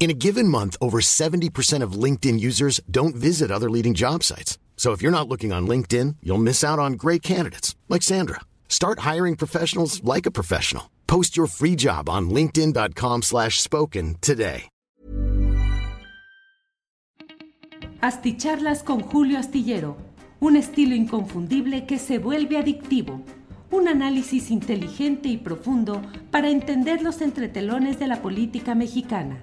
In a given month, over 70% of LinkedIn users don't visit other leading job sites. So if you're not looking on LinkedIn, you'll miss out on great candidates like Sandra. Start hiring professionals like a professional. Post your free job on linkedin.com/spoken today. Asticharlas con Julio Astillero, un estilo inconfundible que se vuelve adictivo. Un análisis inteligente y profundo para entender los entretelones de la política mexicana.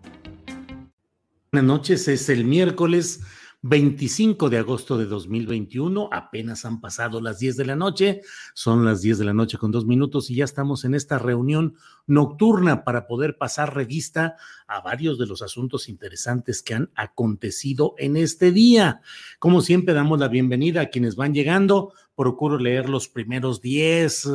Buenas noches, es el miércoles 25 de agosto de 2021, apenas han pasado las 10 de la noche, son las 10 de la noche con dos minutos y ya estamos en esta reunión nocturna para poder pasar revista a varios de los asuntos interesantes que han acontecido en este día. Como siempre, damos la bienvenida a quienes van llegando, procuro leer los primeros 10 eh,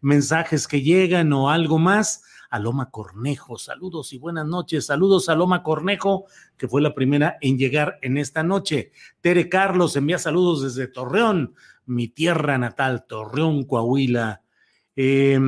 mensajes que llegan o algo más. Aloma Cornejo. Saludos y buenas noches. Saludos a Aloma Cornejo, que fue la primera en llegar en esta noche. Tere Carlos envía saludos desde Torreón, mi tierra natal, Torreón, Coahuila. Eh,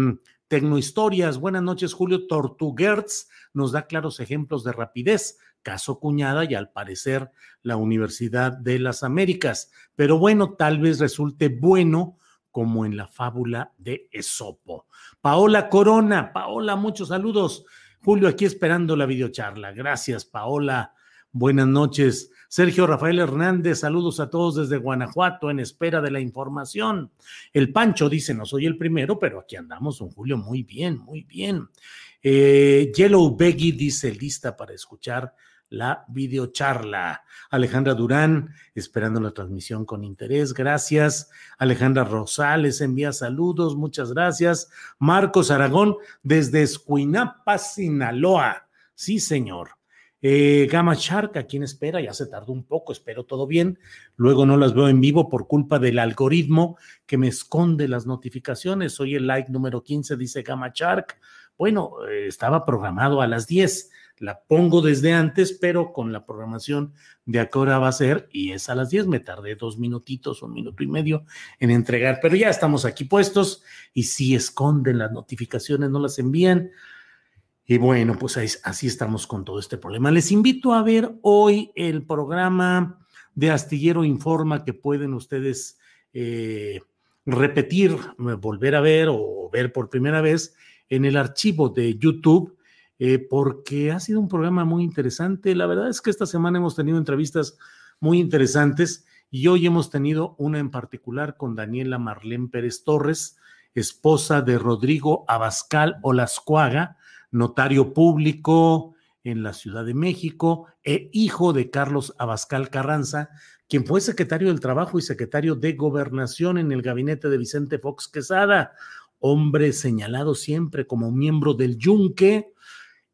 Tecnohistorias, buenas noches, Julio Tortuguerts nos da claros ejemplos de rapidez, caso cuñada y al parecer la Universidad de las Américas. Pero bueno, tal vez resulte bueno como en la fábula de Esopo. Paola Corona, Paola, muchos saludos. Julio, aquí esperando la videocharla. Gracias, Paola. Buenas noches. Sergio Rafael Hernández, saludos a todos desde Guanajuato en espera de la información. El Pancho dice, no soy el primero, pero aquí andamos, don Julio, muy bien, muy bien. Eh, Yellow Beggy dice, lista para escuchar la videocharla. Alejandra Durán, esperando la transmisión con interés, gracias. Alejandra Rosales envía saludos, muchas gracias. Marcos Aragón, desde Escuinapa, Sinaloa. Sí, señor. Eh, Gama Shark, ¿a quién espera? Ya se tardó un poco, espero todo bien. Luego no las veo en vivo por culpa del algoritmo que me esconde las notificaciones. Soy el like número 15, dice Gama Shark. Bueno, eh, estaba programado a las 10 la pongo desde antes, pero con la programación de a qué hora va a ser, y es a las 10, me tardé dos minutitos, un minuto y medio en entregar, pero ya estamos aquí puestos y si esconden las notificaciones, no las envían. Y bueno, pues así estamos con todo este problema. Les invito a ver hoy el programa de Astillero Informa que pueden ustedes eh, repetir, volver a ver o ver por primera vez en el archivo de YouTube eh, porque ha sido un programa muy interesante. La verdad es que esta semana hemos tenido entrevistas muy interesantes y hoy hemos tenido una en particular con Daniela Marlén Pérez Torres, esposa de Rodrigo Abascal Olascuaga, notario público en la Ciudad de México e hijo de Carlos Abascal Carranza, quien fue secretario del Trabajo y secretario de Gobernación en el gabinete de Vicente Fox Quesada, hombre señalado siempre como miembro del Yunque,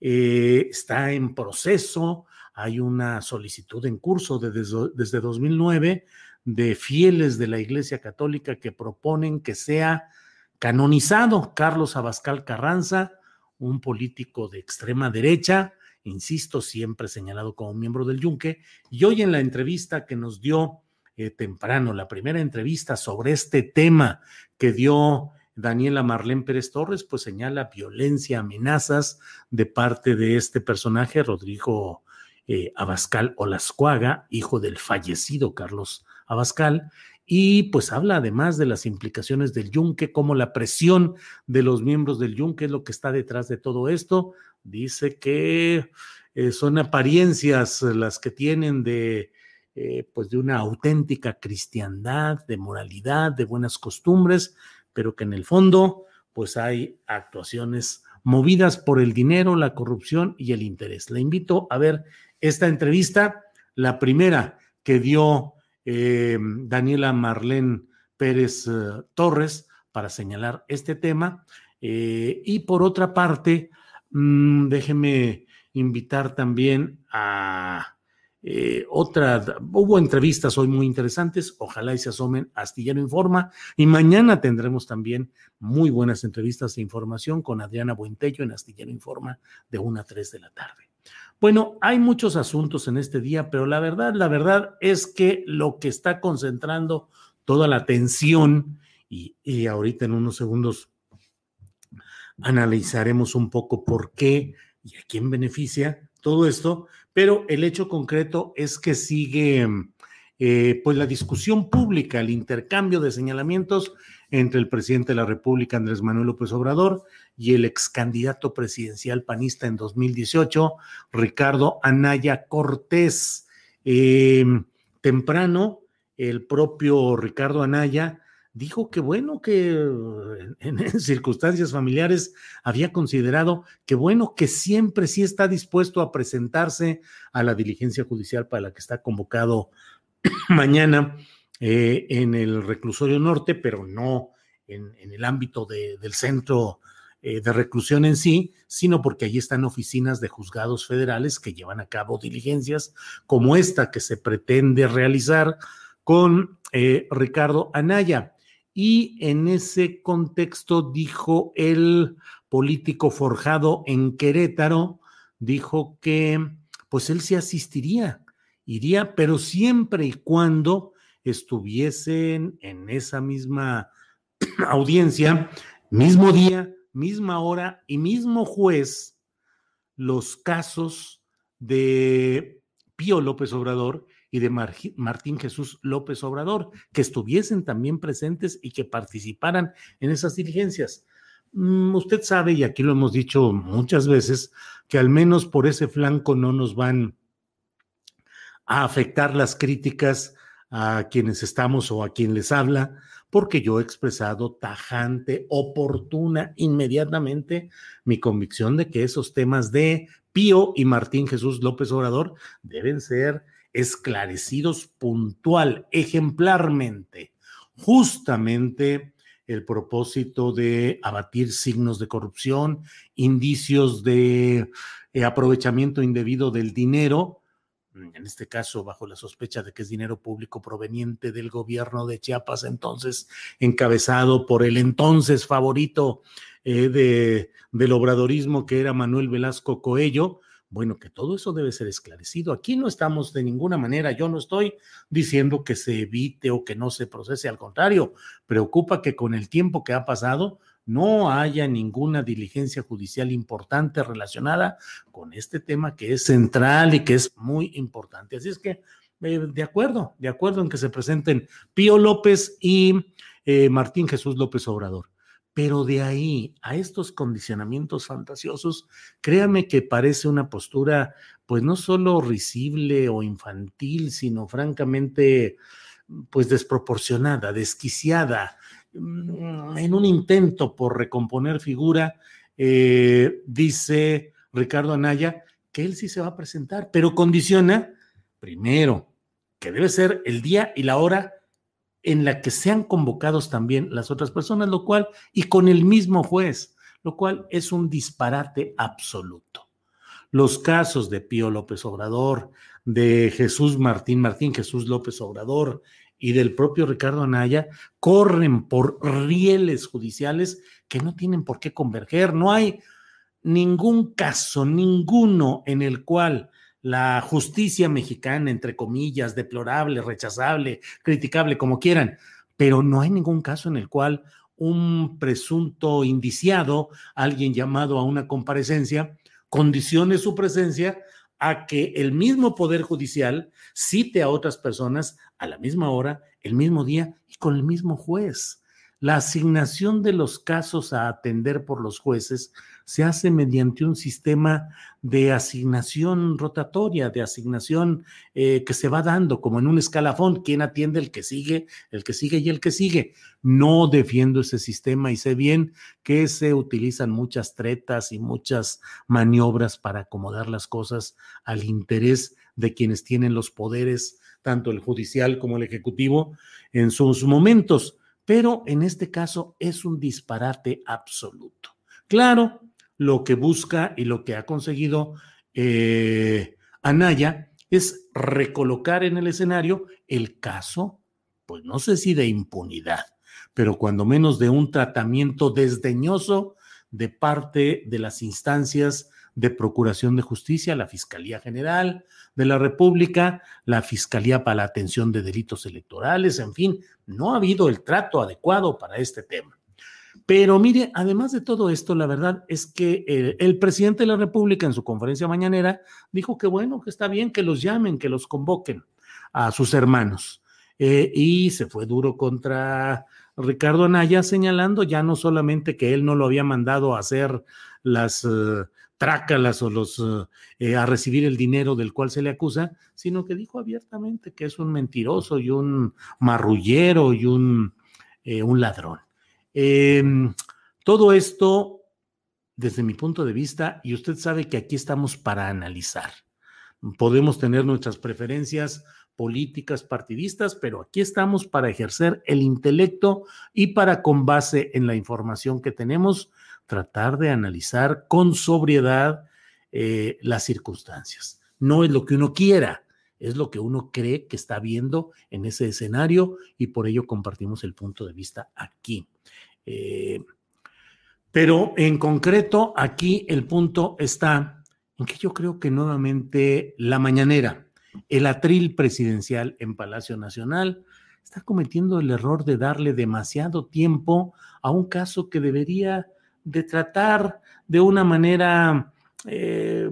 eh, está en proceso, hay una solicitud en curso desde, desde 2009 de fieles de la Iglesia Católica que proponen que sea canonizado Carlos Abascal Carranza, un político de extrema derecha, insisto, siempre señalado como miembro del Yunque, y hoy en la entrevista que nos dio eh, temprano, la primera entrevista sobre este tema que dio Daniela Marlén Pérez Torres, pues señala violencia, amenazas de parte de este personaje, Rodrigo eh, Abascal Olascuaga, hijo del fallecido Carlos Abascal, y pues habla además de las implicaciones del yunque, como la presión de los miembros del yunque es lo que está detrás de todo esto. Dice que eh, son apariencias las que tienen de, eh, pues de una auténtica cristiandad, de moralidad, de buenas costumbres, pero que en el fondo, pues hay actuaciones movidas por el dinero, la corrupción y el interés. Le invito a ver esta entrevista, la primera que dio eh, Daniela Marlene Pérez Torres para señalar este tema. y por otra parte, mm, déjeme invitar también a eh, otra, hubo entrevistas hoy muy interesantes, ojalá y se asomen Astillero Informa y mañana tendremos también muy buenas entrevistas e información con Adriana Buentello en Astillero Informa de 1 a 3 de la tarde. Bueno, hay muchos asuntos en este día, pero la verdad, la verdad es que lo que está concentrando toda la atención y, y ahorita en unos segundos analizaremos un poco por qué y a quién beneficia todo esto, pero el hecho concreto es que sigue eh, pues la discusión pública, el intercambio de señalamientos entre el presidente de la República, Andrés Manuel López Obrador, y el ex candidato presidencial panista en 2018, Ricardo Anaya Cortés. Em, temprano, el propio Ricardo Anaya dijo que bueno, que en, circunstancias familiares había considerado que bueno, que siempre sí está dispuesto a presentarse a la diligencia judicial para la que está convocado mañana eh, en el reclusorio norte, pero no en, el ámbito del centro eh, de reclusión en sí, sino porque allí están oficinas de juzgados federales que llevan a cabo diligencias como esta que se pretende realizar con eh, Ricardo Anaya. Y en ese contexto dijo el político forjado en Querétaro, dijo que pues él sí asistiría, iría, pero siempre y cuando estuviesen en esa misma audiencia, mismo día, misma hora y mismo juez, los casos de Pío López Obrador y de Martín Jesús López Obrador, que estuviesen también presentes y que participaran en esas diligencias. Mm, usted sabe, y aquí lo hemos dicho muchas veces, que al menos por ese flanco no nos van a afectar las críticas a quienes estamos o a quien les habla, porque yo he expresado tajante, oportuna, inmediatamente mi convicción de que esos temas de Pío y Martín Jesús López Obrador deben ser esclarecidos puntual, ejemplarmente, justamente el propósito de abatir signos de corrupción, indicios de eh, aprovechamiento indebido del dinero, en este caso bajo la sospecha de que es dinero público proveniente del gobierno de Chiapas, entonces encabezado por el entonces favorito eh, de, del obradorismo que era Manuel Velasco Coello, bueno, que todo eso debe ser esclarecido. Aquí no estamos de ninguna manera, yo no estoy diciendo que se evite o que no se procese, al contrario, preocupa que con el tiempo que ha pasado no haya ninguna diligencia judicial importante relacionada con este tema que es central y que es muy importante. Así es que, eh, de acuerdo, de acuerdo en que se presenten Pío López y eh, Martín Jesús López Obrador. Pero de ahí a estos condicionamientos fantasiosos, créame que parece una postura, pues no solo risible o infantil, sino francamente, pues desproporcionada, desquiciada, mm, en un intento por recomponer figura, eh, dice Ricardo Anaya que él sí se va a presentar, pero condiciona, primero, que debe ser el día y la hora en la que sean convocados también las otras personas, lo cual, y con el mismo juez, lo cual es un disparate absoluto. Los casos de Pío López Obrador, de Jesús Martín Martín, Jesús López Obrador y del propio Ricardo Anaya corren por rieles judiciales que no tienen por qué converger. No hay ningún caso, ninguno en el cual la justicia mexicana, entre comillas, deplorable, rechazable, criticable, como quieran, pero no hay ningún caso en el cual un presunto indiciado, alguien llamado a una comparecencia, condicione su presencia a que el mismo Poder Judicial cite a otras personas a la misma hora, el mismo día y con el mismo juez. La asignación de los casos a atender por los jueces se hace mediante un sistema de asignación rotatoria, de asignación eh, que se va dando como en un escalafón, quién atiende el que sigue, el que sigue y el que sigue. No defiendo ese sistema y sé bien que se utilizan muchas tretas y muchas maniobras para acomodar las cosas al interés de quienes tienen los poderes, tanto el judicial como el ejecutivo, en sus momentos pero en este caso es un disparate absoluto. Claro, lo que busca y lo que ha conseguido eh, Anaya es recolocar en el escenario el caso, pues no sé si de impunidad, pero cuando menos de un tratamiento desdeñoso de parte de las instancias de Procuración de Justicia, la Fiscalía General de la República, la Fiscalía para la Atención de Delitos Electorales, en fin, no ha habido el trato adecuado para este tema. Pero mire, además de todo esto, la verdad es que el, presidente de la República en su conferencia mañanera dijo que bueno, que está bien, que los llamen, que los convoquen a sus hermanos. Eh, y se fue duro contra Ricardo Anaya, señalando ya no solamente que él no lo había mandado a hacer las eh, trácalas o los eh, a recibir el dinero del cual se le acusa, sino que dijo abiertamente que es un mentiroso y un marrullero y un, eh, un ladrón. Em, todo esto, desde mi punto de vista, y usted sabe que aquí estamos para analizar. Podemos tener nuestras preferencias políticas partidistas, pero aquí estamos para ejercer el intelecto y para, con base en la información que tenemos, tratar de analizar con sobriedad eh, las circunstancias. No es lo que uno quiera, es lo que uno cree que está viendo en ese escenario y por ello compartimos el punto de vista aquí. Eh, pero en concreto, aquí el punto está en que yo creo que nuevamente la mañanera, el atril presidencial en Palacio Nacional, está cometiendo el error de darle demasiado tiempo a un caso que debería de tratar de una manera eh,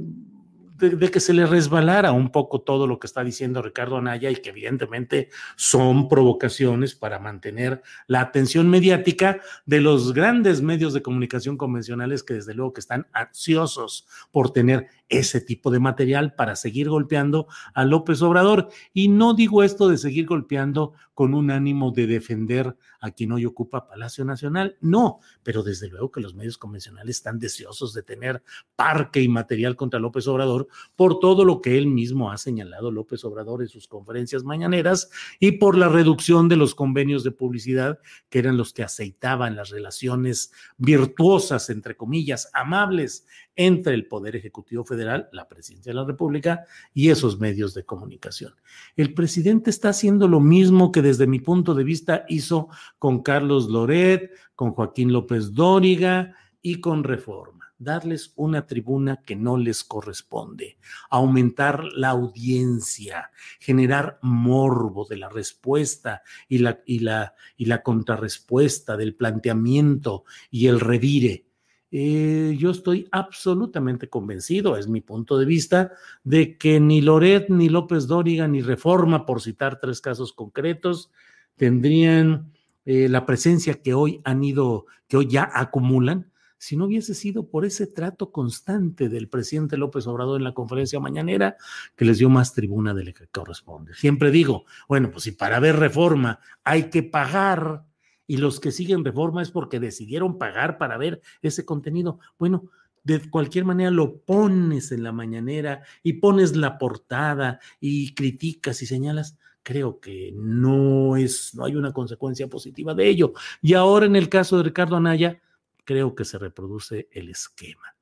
de, que se le resbalara un poco todo lo que está diciendo Ricardo Anaya y que evidentemente son provocaciones para mantener la atención mediática de los grandes medios de comunicación convencionales que desde luego que están ansiosos por tener ese tipo de material para seguir golpeando a López Obrador. Y no digo esto de seguir golpeando con un ánimo de defender a quien hoy ocupa Palacio Nacional, no, pero desde luego que los medios convencionales están deseosos de tener parque y material contra López Obrador por todo lo que él mismo ha señalado López Obrador en sus conferencias mañaneras y por la reducción de los convenios de publicidad que eran los que aceitaban las relaciones virtuosas, entre comillas, amables entre el Poder Ejecutivo Federal, la Presidencia de la República y esos medios de comunicación. El presidente está haciendo lo mismo que desde mi punto de vista hizo con Carlos Loret, con Joaquín López Dóriga y con Reforma darles una tribuna que no les corresponde, aumentar la audiencia, generar morbo de la respuesta y la, y la, y la contrarrespuesta del planteamiento y el revire. Eh, yo estoy absolutamente convencido, es mi punto de vista, de que ni Loret, ni López Dóriga, ni Reforma, por citar tres casos concretos, tendrían eh, la presencia que hoy han ido, que hoy ya acumulan, si no hubiese sido por ese trato constante del presidente López Obrador en la conferencia mañanera, que les dio más tribuna de la que corresponde. Siempre digo, bueno, pues si para ver reforma hay que pagar, y los que siguen reforma es porque decidieron pagar para ver ese contenido. Bueno, de cualquier manera lo pones en la mañanera y pones la portada y criticas y señalas, creo que no es, no hay una consecuencia positiva de ello. Y ahora en el caso de Ricardo Anaya, creo que se reproduce el esquema.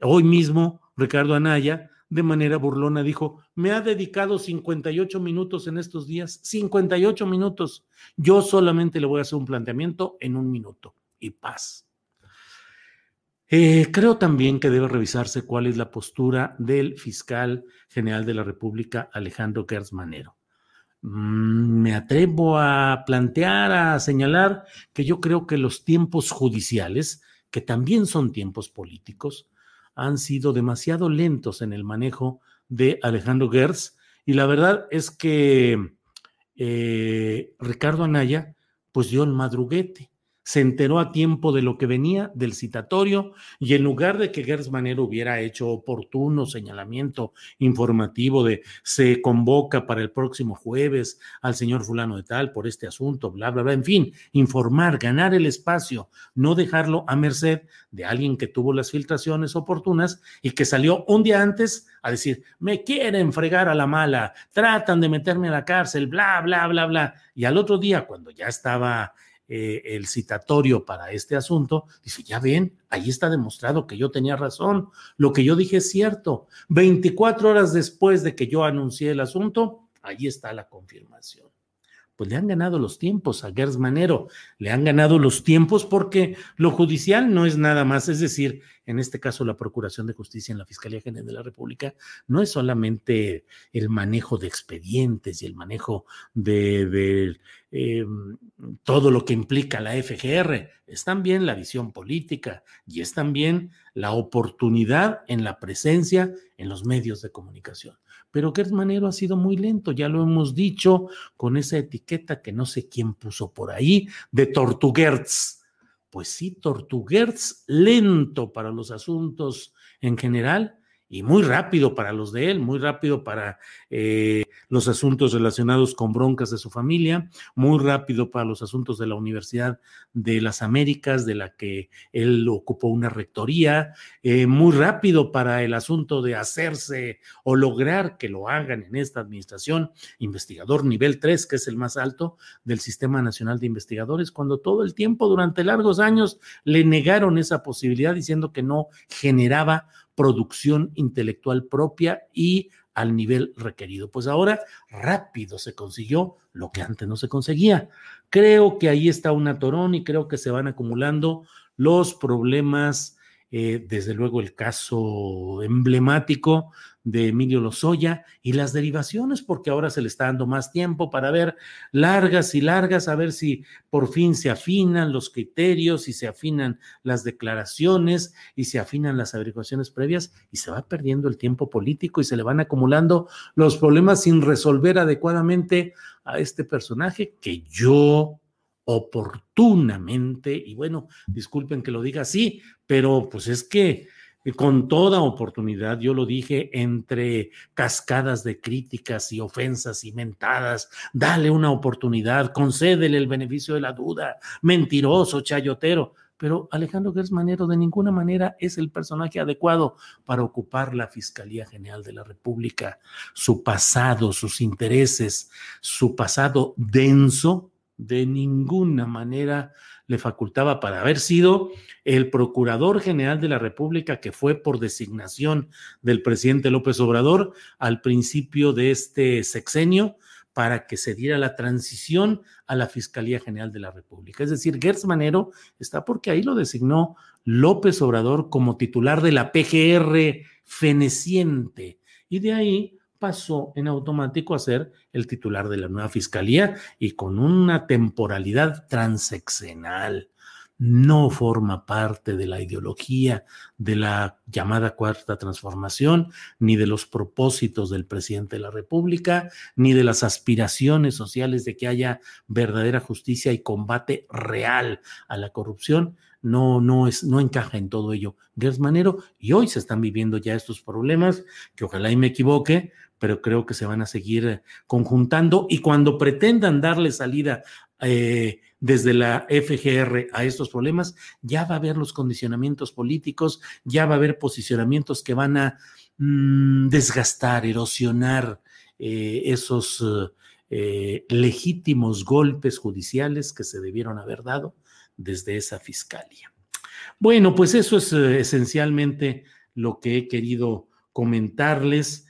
Hoy mismo, Ricardo Anaya de manera burlona dijo, me ha dedicado 58 minutos en estos días, 58 minutos. Yo solamente le voy a hacer un planteamiento en un minuto y paz. Eh, creo también que debe revisarse cuál es la postura del fiscal general de la República, Alejandro Gertz Manero. Mm, me atrevo a plantear, a señalar que yo creo que los tiempos judiciales, que también son tiempos políticos, han sido demasiado lentos en el manejo de Alejandro Gertz. Y la verdad es que eh, Ricardo Anaya pues dio el madruguete, se enteró a tiempo de lo que venía del citatorio y en lugar de que Gers hubiera hecho oportuno señalamiento informativo de se convoca para el próximo jueves al señor fulano de tal por este asunto, bla, bla, bla, en fin, informar, ganar el espacio, no dejarlo a merced de alguien que tuvo las filtraciones oportunas y que salió un día antes a decir, me quieren fregar a la mala, tratan de meterme a la cárcel, bla, bla, bla, bla. Y al otro día, cuando ya estaba eh, el citatorio para este asunto, dice, ya ven, ahí está demostrado que yo tenía razón, lo que yo dije es cierto. 24 horas después de que yo anuncié el asunto, ahí está la confirmación. Pues le han ganado los tiempos a Gers Manero, le han ganado los tiempos porque lo judicial no es nada más, es decir, en este caso la Procuración de Justicia en la Fiscalía General de la República, no es solamente el manejo de expedientes y el manejo de, eh, todo lo que implica la FGR, es también la visión política y es también la oportunidad en la presencia en los medios de comunicación. Pero Gertz Manero ha sido muy lento, ya lo hemos dicho, con esa etiqueta que no sé quién puso por ahí, de Tortuguerz pues sí, Tortuguerz lento para los asuntos en general y muy rápido para los de él, muy rápido para eh, los asuntos relacionados con broncas de su familia, muy rápido para los asuntos de la Universidad de las Américas, de la que él ocupó una rectoría, eh, muy rápido para el asunto de hacerse o lograr que lo hagan en esta administración, investigador nivel 3, que es el más alto del Sistema Nacional de Investigadores, cuando todo el tiempo, durante largos años, le negaron esa posibilidad diciendo que no generaba producción intelectual propia y al nivel requerido. Pues ahora rápido se consiguió lo que antes no se conseguía. Creo que ahí está un atorón y creo que se van acumulando los problemas eh, desde luego el caso emblemático de Emilio Lozoya y las derivaciones, porque ahora se le está dando más tiempo para ver largas y largas, a ver si por fin se afinan los criterios y se afinan las declaraciones y se afinan las averiguaciones previas y se va perdiendo el tiempo político y se le van acumulando los problemas sin resolver adecuadamente a este personaje que yo oportunamente, y bueno, disculpen que lo diga así, pero pues es que con toda oportunidad, yo lo dije, entre cascadas de críticas y ofensas y mentadas, dale una oportunidad, concédele el beneficio de la duda, mentiroso, chayotero. Pero Alejandro Gers Manero de ninguna manera es el personaje adecuado para ocupar la Fiscalía General de la República. Su pasado, sus intereses, su pasado denso, de ninguna manera le facultaba para haber sido el Procurador General de la República que fue por designación del presidente López Obrador al principio de este sexenio para que se diera la transición a la Fiscalía General de la República. Es decir, Gertz Manero está porque ahí lo designó López Obrador como titular de la PGR feneciente y de ahí pasó en automático a ser el titular de la nueva fiscalía y con una temporalidad transeccional. No forma parte de la ideología de la llamada cuarta transformación, ni de los propósitos del presidente de la República, ni de las aspiraciones sociales de que haya verdadera justicia y combate real a la corrupción. No, no, es, no encaja en todo ello Gers Manero y hoy se están viviendo ya estos problemas, que ojalá y me equivoque, pero creo que se van a seguir eh, conjuntando y cuando pretendan darle salida eh, desde la FGR a estos problemas, ya va a haber los condicionamientos políticos, ya va a haber posicionamientos que van a mm, desgastar, erosionar eh, esos legítimos golpes judiciales que se debieron haber dado desde esa fiscalía. Bueno, pues eso es esencialmente lo que he querido comentarles.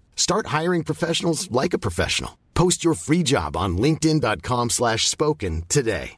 Start hiring professionals like a professional. Post your free job on linkedin.com/spoken slash spoken today.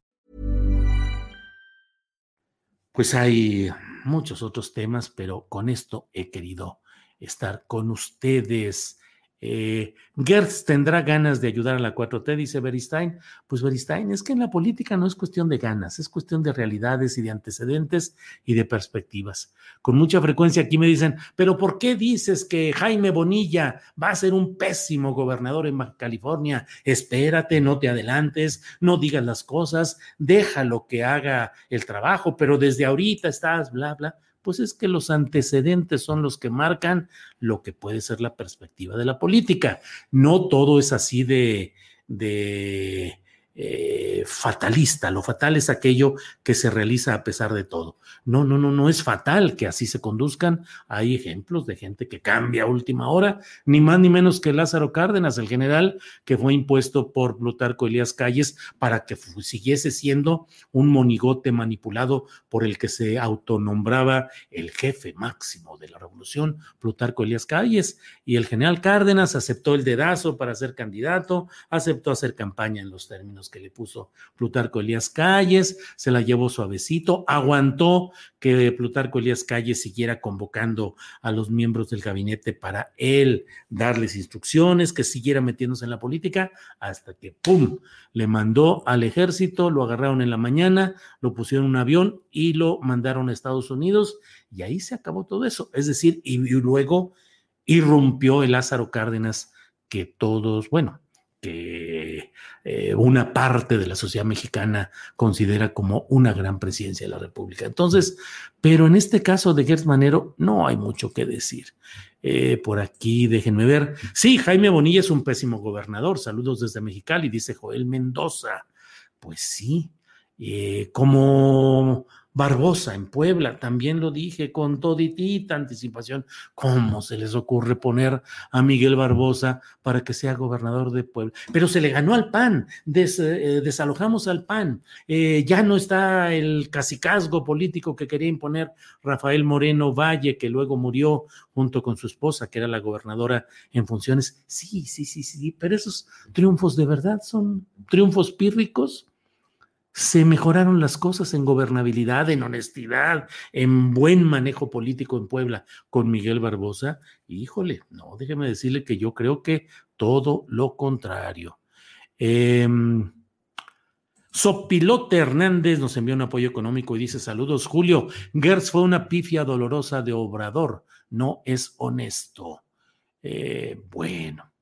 Pues hay muchos otros temas, pero con esto he querido estar con ustedes. Eh, Gertz tendrá ganas de ayudar a la 4T, dice Beristain. Pues Beristain, es que en la política no es cuestión de ganas, es cuestión de realidades y de antecedentes y de perspectivas. Con mucha frecuencia aquí me dicen, pero ¿por qué dices que Jaime Bonilla va a ser un pésimo gobernador en California? Espérate, no te adelantes, no digas las cosas, déjalo que haga el trabajo, pero desde ahorita estás, bla, bla pues es que los antecedentes son los que marcan lo que puede ser la perspectiva de la política. No todo es así de, de eh, fatalista. Lo fatal es aquello que se realiza a pesar de todo. No, no, no, no es fatal que así se conduzcan. Hay ejemplos de gente que cambia a última hora, ni más ni menos que Lázaro Cárdenas, el general que fue impuesto por Plutarco Elías Calles para que siguiese siendo un monigote manipulado por el que se autonombraba el jefe máximo de la revolución, Plutarco Elías Calles. Y el general Cárdenas aceptó el dedazo para ser candidato, aceptó hacer campaña en los términos que le puso Plutarco Elías Calles, se la llevó suavecito, aguantó que Plutarco Elías Calles siguiera convocando a los miembros del gabinete para él darles instrucciones, que siguiera metiéndose en la política, hasta que, ¡pum!, le mandó al ejército, lo agarraron en la mañana, lo pusieron en un avión y lo mandaron a Estados Unidos, y ahí se acabó todo eso. Es decir, y, y luego irrumpió el Lázaro Cárdenas que todos, bueno, que eh, una parte de la sociedad mexicana considera como una gran presidencia de la República. Entonces, pero en este caso de Gertz Manero no hay mucho que decir. Eh, por aquí, déjenme ver. Sí, Jaime Bonilla es un pésimo gobernador. Saludos desde Mexicali, dice Joel Mendoza. Pues sí, eh, como Barbosa en Puebla, también lo dije con toditita anticipación. ¿Cómo se les ocurre poner a Miguel Barbosa para que sea gobernador de Puebla? Pero se le ganó al PAN, eh, desalojamos al PAN, eh, ya no está el cacicazgo político que quería imponer Rafael Moreno Valle, que luego murió junto con su esposa, que era la gobernadora en funciones. Sí, sí, sí, sí, pero esos triunfos de verdad son triunfos pírricos se mejoraron las cosas en gobernabilidad, en honestidad, en buen manejo político en Puebla con Miguel Barbosa. Híjole, no, déjeme decirle que yo creo que todo lo contrario. Em, Sopilote Hernández nos envió un apoyo económico y dice: Saludos, Julio. Gers fue una pifia dolorosa de obrador, no es honesto. Eh, bueno,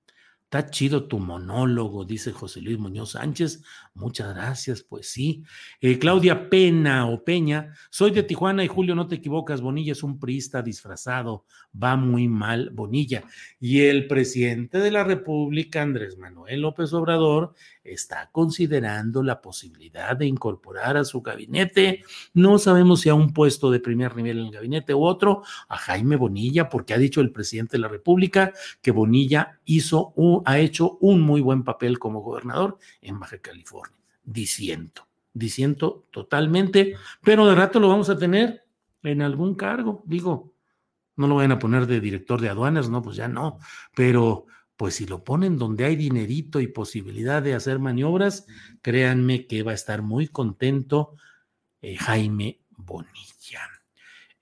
Está chido tu monólogo, dice José Luis Muñoz Sánchez. Muchas gracias, pues sí. Eh, Claudia Pena o Peña, soy de Tijuana y Julio, no te equivocas, Bonilla es un priista disfrazado, va muy mal Bonilla. Y el presidente de la República, Andrés Manuel López Obrador, está considerando la posibilidad de incorporar a su gabinete, no sabemos si a un puesto de primer nivel en el gabinete u otro, a Jaime Bonilla, porque ha dicho el presidente de la República que Bonilla hizo un, ha hecho un muy buen papel como gobernador en Baja California. Diciendo, diciendo totalmente, pero de rato lo vamos a tener en algún cargo, digo, no lo vayan a poner de director de aduanas, no, pues ya no, pero pues si lo ponen donde hay dinerito y posibilidad de hacer maniobras, créanme que va a estar muy contento eh, Jaime Bonilla.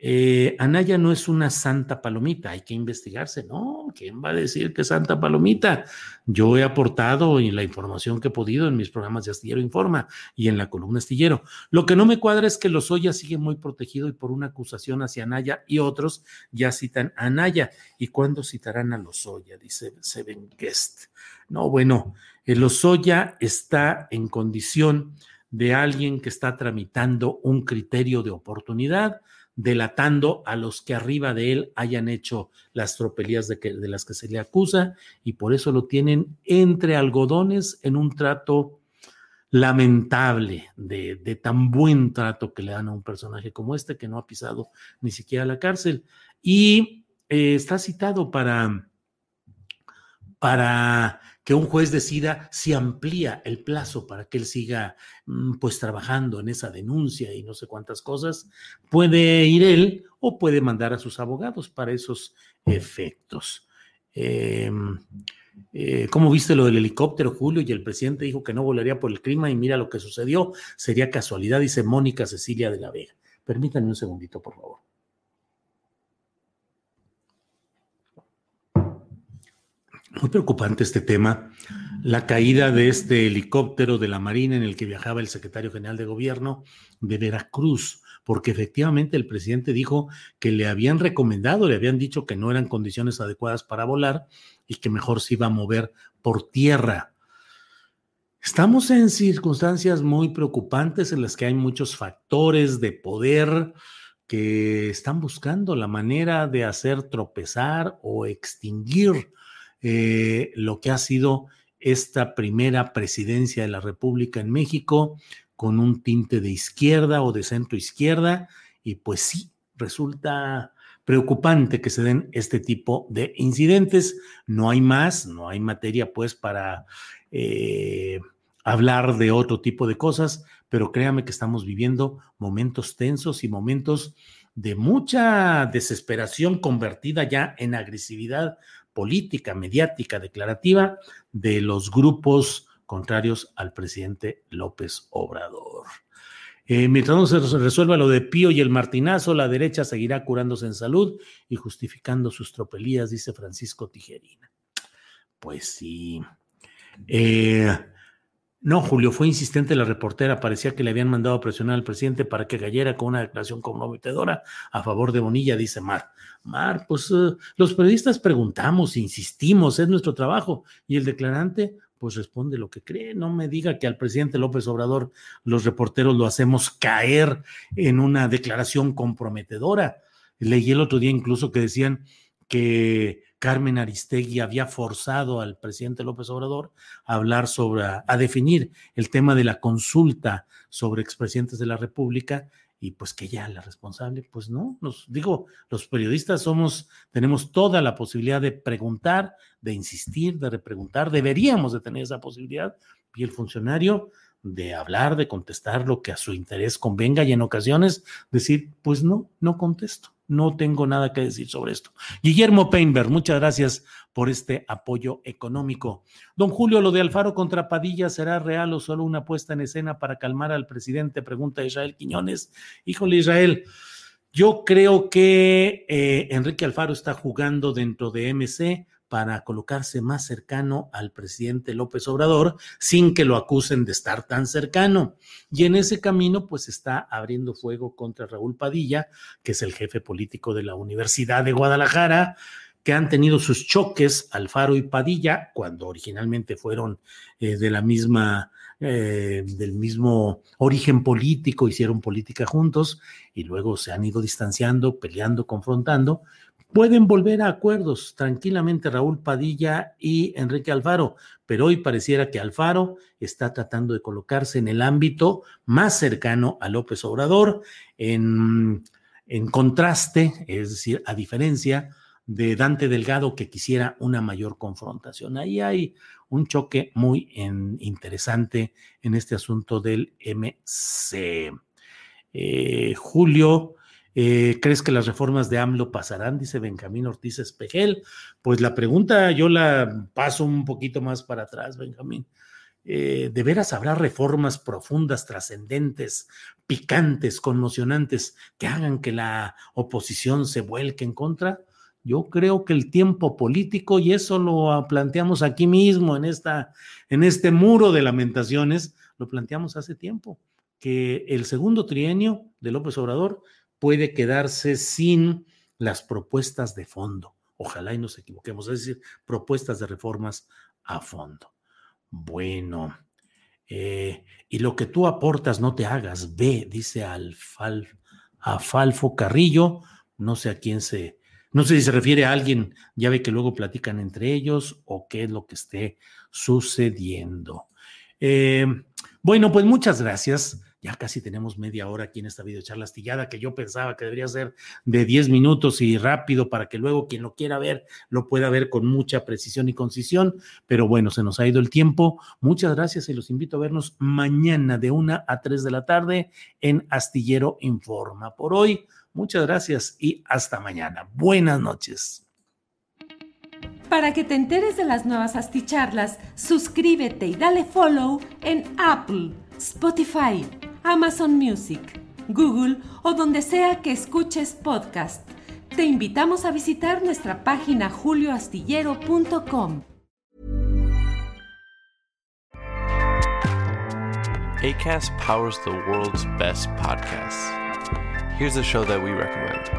Eh, Anaya no es una santa palomita, hay que investigarse, ¿no? ¿Quién va a decir que es santa palomita? Yo he aportado en la información que he podido en mis programas de Astillero Informa y en la columna Astillero. Lo que no me cuadra es que Lozoya sigue muy protegido y por una acusación hacia Anaya y otros ya citan a Anaya. ¿Y cuándo citarán a Lozoya? Dice Seven Guest. No, bueno, el Lozoya está en condición de alguien que está tramitando un criterio de oportunidad delatando a los que arriba de él hayan hecho las tropelías de, que, de las que se le acusa y por eso lo tienen entre algodones en un trato lamentable de, tan buen trato que le dan a un personaje como este, que no ha pisado ni siquiera la cárcel. Y eh, está citado para, para que un juez decida si amplía el plazo para que él siga mm, pues trabajando en esa denuncia y no sé cuántas cosas, puede ir él o puede mandar a sus abogados para esos efectos. Em, eh, ¿Cómo viste lo del helicóptero, Julio? Y el presidente dijo que no volaría por el clima y mira lo que sucedió. Sería casualidad, dice Mónica Cecilia de la Vega. Permítanme un segundito, por favor. Muy preocupante este tema. La caída de este helicóptero de la Marina en el que viajaba el secretario general de gobierno de Veracruz porque efectivamente el presidente dijo que le habían recomendado, le habían dicho que no eran condiciones adecuadas para volar y que mejor se iba a mover por tierra. Estamos en circunstancias muy preocupantes en las que hay muchos factores de poder que están buscando la manera de hacer tropezar o extinguir eh, lo que ha sido esta primera presidencia de la República en México, con un tinte de izquierda o de centro izquierda, y pues sí, resulta preocupante que se den este tipo de incidentes. No hay más, no hay materia pues para eh, hablar de otro tipo de cosas, pero créame que estamos viviendo momentos tensos y momentos de mucha desesperación convertida ya en agresividad política, mediática, declarativa de los grupos contrarios al presidente López Obrador. Eh, mientras no se resuelva lo de Pío y el Martinazo, la derecha seguirá curándose en salud y justificando sus tropelías, dice Francisco Tijerina. Pues sí. Eh, no, Julio, fue insistente la reportera. Parecía que le habían mandado a presionar al presidente para que cayera con una declaración comprometedora a favor de Bonilla, dice Mar. Mar, pues eh, los periodistas preguntamos, insistimos, es nuestro trabajo. Y el declarante, pues responde lo que cree. No me diga que al presidente López Obrador los reporteros lo hacemos caer en una declaración comprometedora. Leí el otro día incluso que decían que Carmen Aristegui había forzado al presidente López Obrador a hablar sobre, a definir el tema de la consulta sobre expresidentes de la República y pues que ya la responsable, pues no, nos digo, los periodistas somos, tenemos toda la posibilidad de preguntar, de insistir, de repreguntar, deberíamos de tener esa posibilidad y el funcionario de hablar, de contestar lo que a su interés convenga y en ocasiones decir, pues no, no contesto, no tengo nada que decir sobre esto. Guillermo Peinberg, muchas gracias por este apoyo económico. Don Julio, ¿lo de Alfaro contra Padilla será real o solo una puesta en escena para calmar al presidente? Pregunta Israel Quiñones. Híjole, Israel. Yo creo que eh, Enrique Alfaro está jugando dentro de MC para colocarse más cercano al presidente López Obrador sin que lo acusen de estar tan cercano. Y en ese camino, pues está abriendo fuego contra Raúl Padilla, que es el jefe político de la Universidad de Guadalajara, que han tenido sus choques Alfaro y Padilla, cuando originalmente fueron eh, de la misma, eh, del mismo origen político, hicieron política juntos y luego se han ido distanciando, peleando, confrontando, Pueden volver a acuerdos tranquilamente Raúl Padilla y Enrique Alfaro, pero hoy pareciera que Alfaro está tratando de colocarse en el ámbito más cercano a López Obrador, en, en contraste, es decir, a diferencia de Dante Delgado que quisiera una mayor confrontación. Ahí hay un choque muy interesante en este asunto del MC. Eh, Julio eh, ¿Crees que las reformas de AMLO pasarán? Dice Benjamín Ortiz Espejel. Pues la pregunta yo la paso un poquito más para atrás, Benjamín. Eh, ¿De veras habrá reformas profundas, trascendentes, picantes, conmocionantes, que hagan que la oposición se vuelque en contra? Yo creo que el tiempo político, y eso lo planteamos aquí mismo, en, esta, en este muro de lamentaciones, lo planteamos hace tiempo, que el segundo trienio de López Obrador puede quedarse sin las propuestas de fondo. Ojalá y nos equivoquemos, es decir, propuestas de reformas a fondo. Bueno, eh, y lo que tú aportas no te hagas, ve, dice Alfal, Falfo Carrillo, no sé a quién se, no sé si se refiere a alguien, ya ve que luego platican entre ellos o qué es lo que esté sucediendo. Eh, Bueno, pues muchas gracias. Ya casi tenemos media hora aquí en esta videocharla astillada que yo pensaba que debería ser de 10 minutos y rápido para que luego quien lo quiera ver lo pueda ver con mucha precisión y concisión. Pero bueno, se nos ha ido el tiempo. Muchas gracias y los invito a vernos mañana de 1 a 3 de la tarde en Astillero Informa. Por hoy, muchas gracias y hasta mañana. Buenas noches. Para que te enteres de las nuevas asticharlas, suscríbete y dale follow en Apple, Spotify, Amazon Music, Google o donde sea que escuches podcast. Te invitamos a visitar nuestra página julioastillero.com. ACAST powers the world's best podcasts. Here's a show that we recommend.